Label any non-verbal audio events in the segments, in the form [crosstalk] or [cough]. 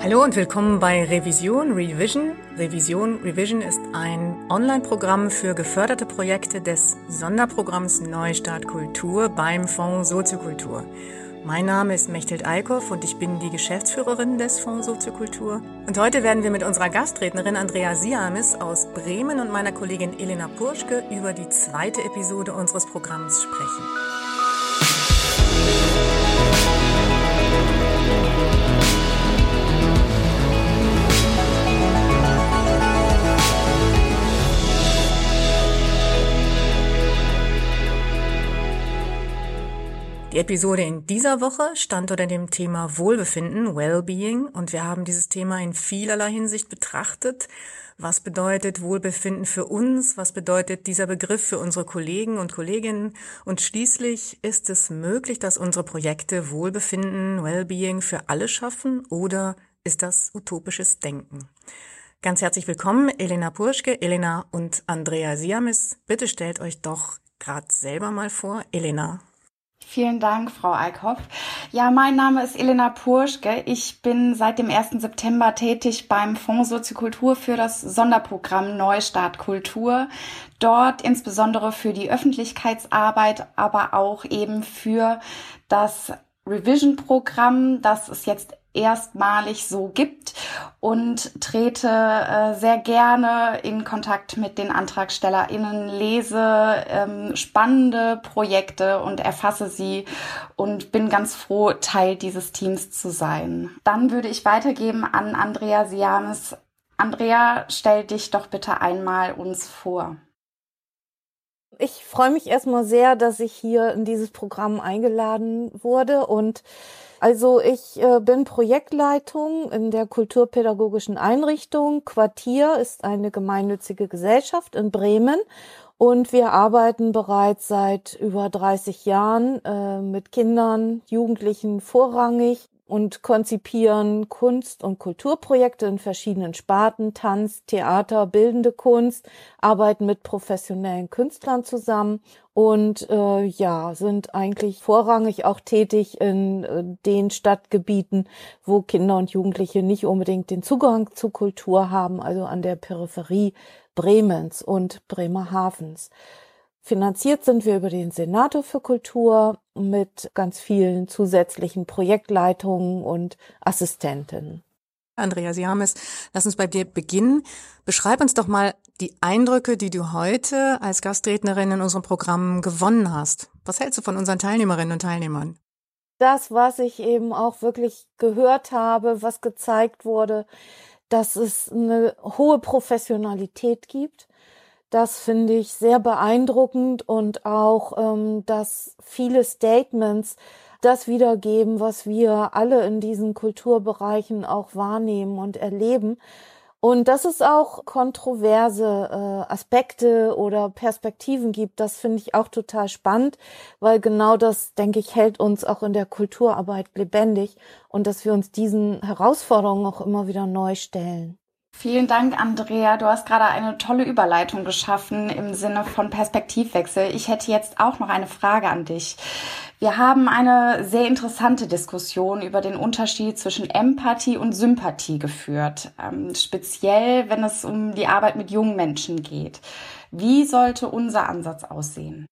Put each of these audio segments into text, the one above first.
Hallo und willkommen bei Revision Revision. Revision Revision ist ein Online-Programm für geförderte Projekte des Sonderprogramms Neustart Kultur beim Fonds Soziokultur. Mein Name ist Mechthild Eickhoff und ich bin die Geschäftsführerin des Fonds Soziokultur. Und heute werden wir mit unserer Gastrednerin Andrea Siamis aus Bremen und meiner Kollegin Elena Purschke über die zweite Episode unseres Programms sprechen. Die Episode in dieser Woche stand unter dem Thema Wohlbefinden, Wellbeing, und wir haben dieses Thema in vielerlei Hinsicht betrachtet. Was bedeutet Wohlbefinden für uns? Was bedeutet dieser Begriff für unsere Kollegen und Kolleginnen? Und schließlich ist es möglich, dass unsere Projekte Wohlbefinden, Wellbeing für alle schaffen oder ist das utopisches Denken? Ganz herzlich willkommen, Elena Purschke, Elena und Andrea Siamis. Bitte stellt euch doch gerade selber mal vor. Elena, Vielen Dank, Frau Eickhoff. Ja, mein Name ist Elena Purschke. Ich bin seit dem 1. September tätig beim Fonds Soziokultur für das Sonderprogramm Neustart Kultur. Dort insbesondere für die Öffentlichkeitsarbeit, aber auch eben für das Revision-Programm, das es jetzt erstmalig so gibt und trete äh, sehr gerne in Kontakt mit den AntragstellerInnen, lese ähm, spannende Projekte und erfasse sie und bin ganz froh, Teil dieses Teams zu sein. Dann würde ich weitergeben an Andrea Siames. Andrea, stell dich doch bitte einmal uns vor. Ich freue mich erstmal sehr, dass ich hier in dieses Programm eingeladen wurde. Und also ich äh, bin Projektleitung in der kulturpädagogischen Einrichtung. Quartier ist eine gemeinnützige Gesellschaft in Bremen. Und wir arbeiten bereits seit über 30 Jahren äh, mit Kindern, Jugendlichen vorrangig und konzipieren Kunst- und Kulturprojekte in verschiedenen Sparten, Tanz, Theater, bildende Kunst, arbeiten mit professionellen Künstlern zusammen und äh, ja, sind eigentlich vorrangig auch tätig in äh, den Stadtgebieten, wo Kinder und Jugendliche nicht unbedingt den Zugang zu Kultur haben, also an der Peripherie Bremens und Bremerhavens. Finanziert sind wir über den Senator für Kultur mit ganz vielen zusätzlichen Projektleitungen und Assistentinnen. Andrea Siames, lass uns bei dir beginnen. Beschreib uns doch mal die Eindrücke, die du heute als Gastrednerin in unserem Programm gewonnen hast. Was hältst du von unseren Teilnehmerinnen und Teilnehmern? Das, was ich eben auch wirklich gehört habe, was gezeigt wurde, dass es eine hohe Professionalität gibt, das finde ich sehr beeindruckend und auch, ähm, dass viele Statements das wiedergeben, was wir alle in diesen Kulturbereichen auch wahrnehmen und erleben. Und dass es auch kontroverse äh, Aspekte oder Perspektiven gibt, das finde ich auch total spannend, weil genau das, denke ich, hält uns auch in der Kulturarbeit lebendig und dass wir uns diesen Herausforderungen auch immer wieder neu stellen. Vielen Dank, Andrea. Du hast gerade eine tolle Überleitung geschaffen im Sinne von Perspektivwechsel. Ich hätte jetzt auch noch eine Frage an dich. Wir haben eine sehr interessante Diskussion über den Unterschied zwischen Empathie und Sympathie geführt, ähm, speziell wenn es um die Arbeit mit jungen Menschen geht. Wie sollte unser Ansatz aussehen?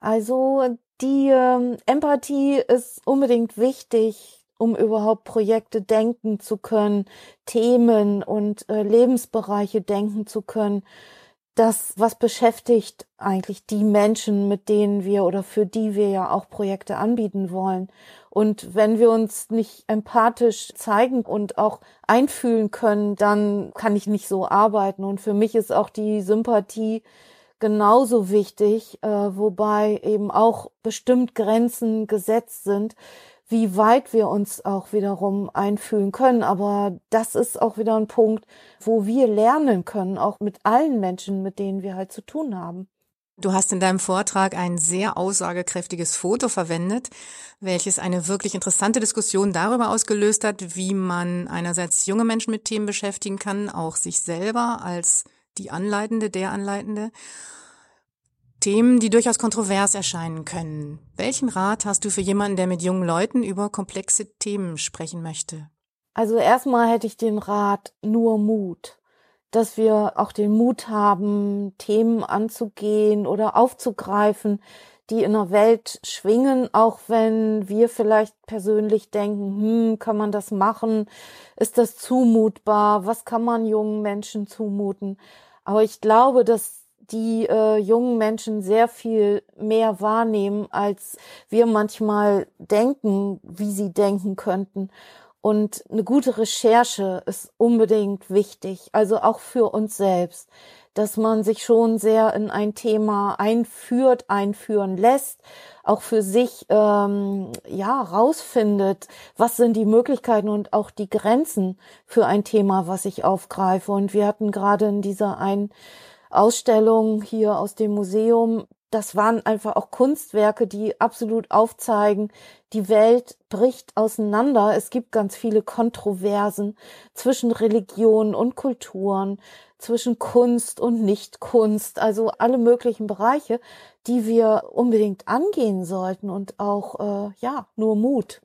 Also die ähm, Empathie ist unbedingt wichtig um überhaupt Projekte denken zu können, Themen und äh, Lebensbereiche denken zu können. Das, was beschäftigt eigentlich die Menschen, mit denen wir oder für die wir ja auch Projekte anbieten wollen. Und wenn wir uns nicht empathisch zeigen und auch einfühlen können, dann kann ich nicht so arbeiten. Und für mich ist auch die Sympathie genauso wichtig, äh, wobei eben auch bestimmt Grenzen gesetzt sind wie weit wir uns auch wiederum einfühlen können. Aber das ist auch wieder ein Punkt, wo wir lernen können, auch mit allen Menschen, mit denen wir halt zu tun haben. Du hast in deinem Vortrag ein sehr aussagekräftiges Foto verwendet, welches eine wirklich interessante Diskussion darüber ausgelöst hat, wie man einerseits junge Menschen mit Themen beschäftigen kann, auch sich selber als die Anleitende, der Anleitende Themen, die durchaus kontrovers erscheinen können. Welchen Rat hast du für jemanden, der mit jungen Leuten über komplexe Themen sprechen möchte? Also erstmal hätte ich den Rat nur Mut, dass wir auch den Mut haben, Themen anzugehen oder aufzugreifen, die in der Welt schwingen, auch wenn wir vielleicht persönlich denken, hm, kann man das machen? Ist das zumutbar? Was kann man jungen Menschen zumuten? Aber ich glaube, dass die äh, jungen Menschen sehr viel mehr wahrnehmen, als wir manchmal denken, wie sie denken könnten. Und eine gute Recherche ist unbedingt wichtig, also auch für uns selbst, dass man sich schon sehr in ein Thema einführt, einführen lässt, auch für sich ähm, ja rausfindet, was sind die Möglichkeiten und auch die Grenzen für ein Thema, was ich aufgreife. Und wir hatten gerade in dieser einen Ausstellung hier aus dem Museum das waren einfach auch Kunstwerke, die absolut aufzeigen, die Welt bricht auseinander. Es gibt ganz viele Kontroversen zwischen Religionen und Kulturen, zwischen Kunst und Nichtkunst, also alle möglichen Bereiche, die wir unbedingt angehen sollten und auch, äh, ja, nur Mut.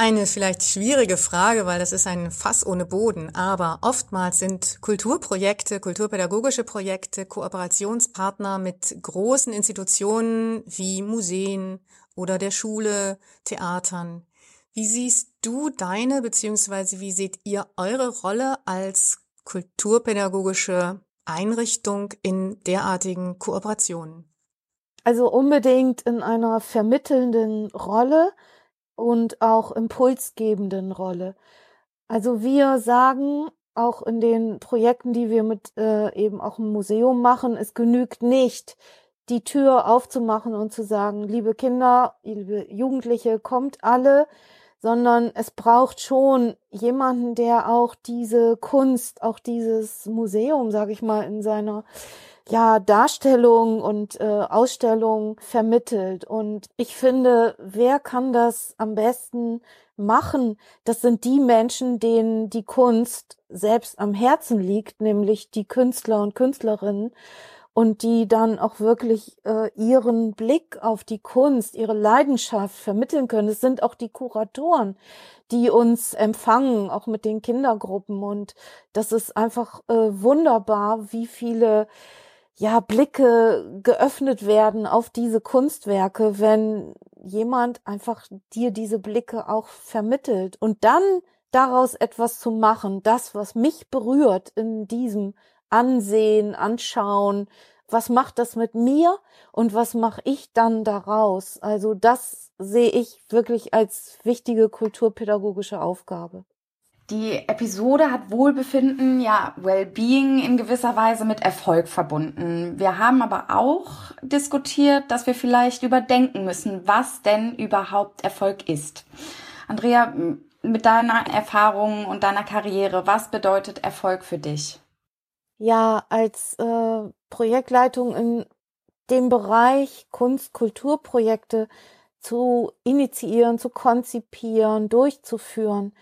Eine vielleicht schwierige Frage, weil das ist ein Fass ohne Boden, aber oftmals sind Kulturprojekte, kulturpädagogische Projekte Kooperationspartner mit großen Institutionen wie Museen oder der Schule, Theatern. Wie siehst du deine beziehungsweise wie seht ihr eure Rolle als kulturpädagogische Einrichtung in derartigen Kooperationen? Also unbedingt in einer vermittelnden Rolle und auch impulsgebenden Rolle. Also wir sagen auch in den Projekten, die wir mit äh, eben auch im Museum machen, es genügt nicht, die Tür aufzumachen und zu sagen, liebe Kinder, liebe Jugendliche, kommt alle, sondern es braucht schon jemanden, der auch diese Kunst, auch dieses Museum, sage ich mal, in seiner ja, Darstellung und äh, Ausstellung vermittelt. Und ich finde, wer kann das am besten machen? Das sind die Menschen, denen die Kunst selbst am Herzen liegt, nämlich die Künstler und Künstlerinnen und die dann auch wirklich äh, ihren Blick auf die Kunst, ihre Leidenschaft vermitteln können. Es sind auch die Kuratoren, die uns empfangen, auch mit den Kindergruppen. Und das ist einfach äh, wunderbar, wie viele ja, Blicke geöffnet werden auf diese Kunstwerke, wenn jemand einfach dir diese Blicke auch vermittelt und dann daraus etwas zu machen, das, was mich berührt in diesem Ansehen, Anschauen, was macht das mit mir und was mache ich dann daraus? Also das sehe ich wirklich als wichtige kulturpädagogische Aufgabe. Die Episode hat Wohlbefinden, ja, Wellbeing in gewisser Weise mit Erfolg verbunden. Wir haben aber auch diskutiert, dass wir vielleicht überdenken müssen, was denn überhaupt Erfolg ist. Andrea, mit deiner Erfahrung und deiner Karriere, was bedeutet Erfolg für dich? Ja, als äh, Projektleitung in dem Bereich Kunst, Kulturprojekte zu initiieren, zu konzipieren, durchzuführen,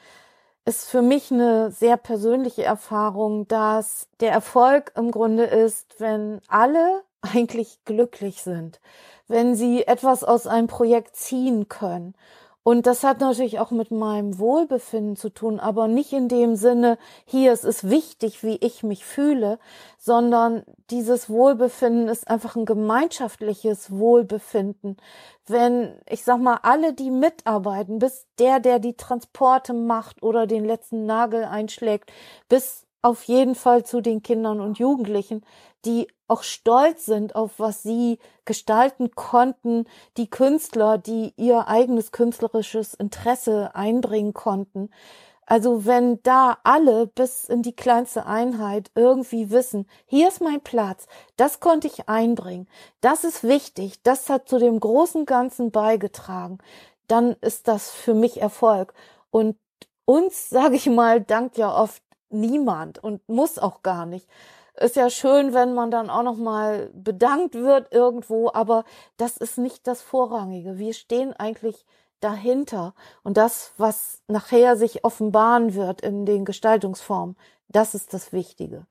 ist für mich eine sehr persönliche Erfahrung, dass der Erfolg im Grunde ist, wenn alle [laughs] eigentlich glücklich sind, wenn sie etwas aus einem Projekt ziehen können und das hat natürlich auch mit meinem Wohlbefinden zu tun, aber nicht in dem Sinne, hier es ist wichtig, wie ich mich fühle, sondern dieses Wohlbefinden ist einfach ein gemeinschaftliches Wohlbefinden. Wenn, ich sag mal, alle, die mitarbeiten, bis der, der die Transporte macht oder den letzten Nagel einschlägt, bis auf jeden Fall zu den Kindern und Jugendlichen, die auch stolz sind auf was sie gestalten konnten, die Künstler, die ihr eigenes künstlerisches Interesse einbringen konnten. Also wenn da alle bis in die kleinste Einheit irgendwie wissen, hier ist mein Platz, das konnte ich einbringen, das ist wichtig, das hat zu dem großen Ganzen beigetragen, dann ist das für mich Erfolg. Und uns, [laughs] sage ich mal, dankt ja oft niemand und muss auch gar nicht ist ja schön, wenn man dann auch noch mal bedankt wird irgendwo, aber das ist nicht das Vorrangige. Wir stehen eigentlich dahinter und das, was nachher sich offenbaren wird in den Gestaltungsformen, das ist das Wichtige.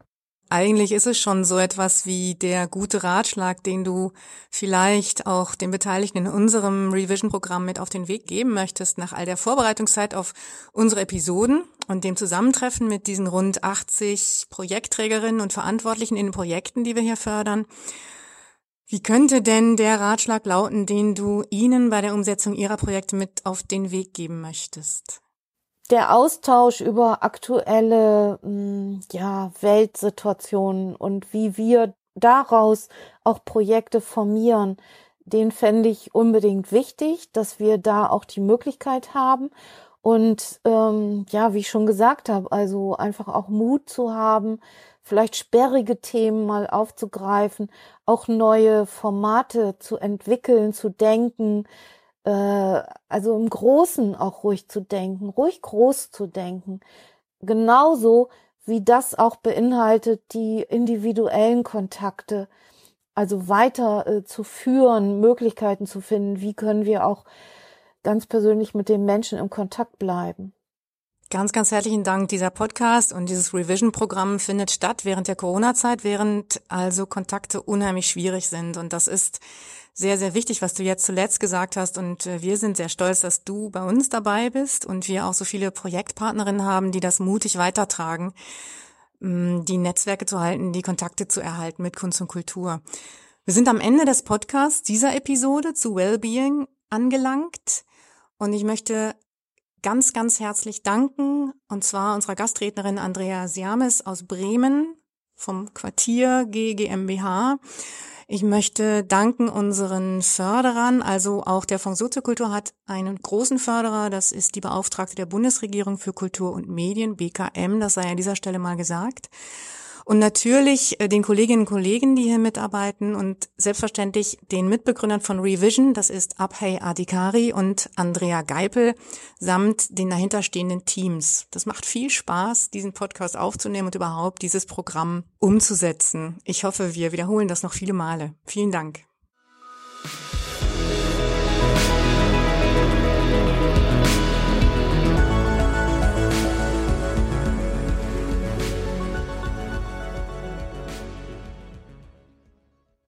Eigentlich ist es schon so etwas wie der gute Ratschlag, den du vielleicht auch den Beteiligten in unserem Revision-Programm mit auf den Weg geben möchtest, nach all der Vorbereitungszeit auf unsere Episoden und dem Zusammentreffen mit diesen rund 80 Projektträgerinnen und Verantwortlichen in den Projekten, die wir hier fördern. Wie könnte denn der Ratschlag lauten, den du ihnen bei der Umsetzung ihrer Projekte mit auf den Weg geben möchtest? Der Austausch über aktuelle hm, ja, Weltsituationen und wie wir daraus auch Projekte formieren, den fände ich unbedingt wichtig, dass wir da auch die Möglichkeit haben. Und ähm, ja, wie ich schon gesagt habe, also einfach auch Mut zu haben, vielleicht sperrige Themen mal aufzugreifen, auch neue Formate zu entwickeln, zu denken, äh, also im Großen auch ruhig zu denken, ruhig groß zu denken. Genauso wie das auch beinhaltet, die individuellen Kontakte, also weiter äh, zu führen, Möglichkeiten zu finden, wie können wir auch ganz persönlich mit den Menschen im Kontakt bleiben. Ganz, ganz herzlichen Dank. Dieser Podcast und dieses Revision-Programm findet statt während der Corona-Zeit, während also Kontakte unheimlich schwierig sind. Und das ist sehr, sehr wichtig, was du jetzt zuletzt gesagt hast. Und äh, wir sind sehr stolz, dass du bei uns dabei bist und wir auch so viele Projektpartnerinnen haben, die das mutig weitertragen, mm, die Netzwerke zu halten, die Kontakte zu erhalten mit Kunst und Kultur. Wir sind am Ende des Podcasts dieser Episode zu Wellbeing angelangt. Und ich möchte ganz, ganz herzlich danken, und zwar unserer Gastrednerin Andrea Siames aus Bremen vom Quartier GmbH ich möchte danken unseren Förderern, also auch der Fonds Soziokultur hat einen großen Förderer, das ist die Beauftragte der Bundesregierung für Kultur und Medien, BKM, das sei an dieser Stelle mal gesagt. Und natürlich äh, den Kolleginnen und Kollegen, die hier mitarbeiten und selbstverständlich den Mitbegründern von Revision, das ist Abhay Adikari und Andrea Geipel, samt den dahinterstehenden Teams. Das macht viel Spaß, diesen Podcast aufzunehmen und überhaupt dieses Programm umzusetzen. Ich hoffe, wir wiederholen das noch viele Male. Vielen Dank.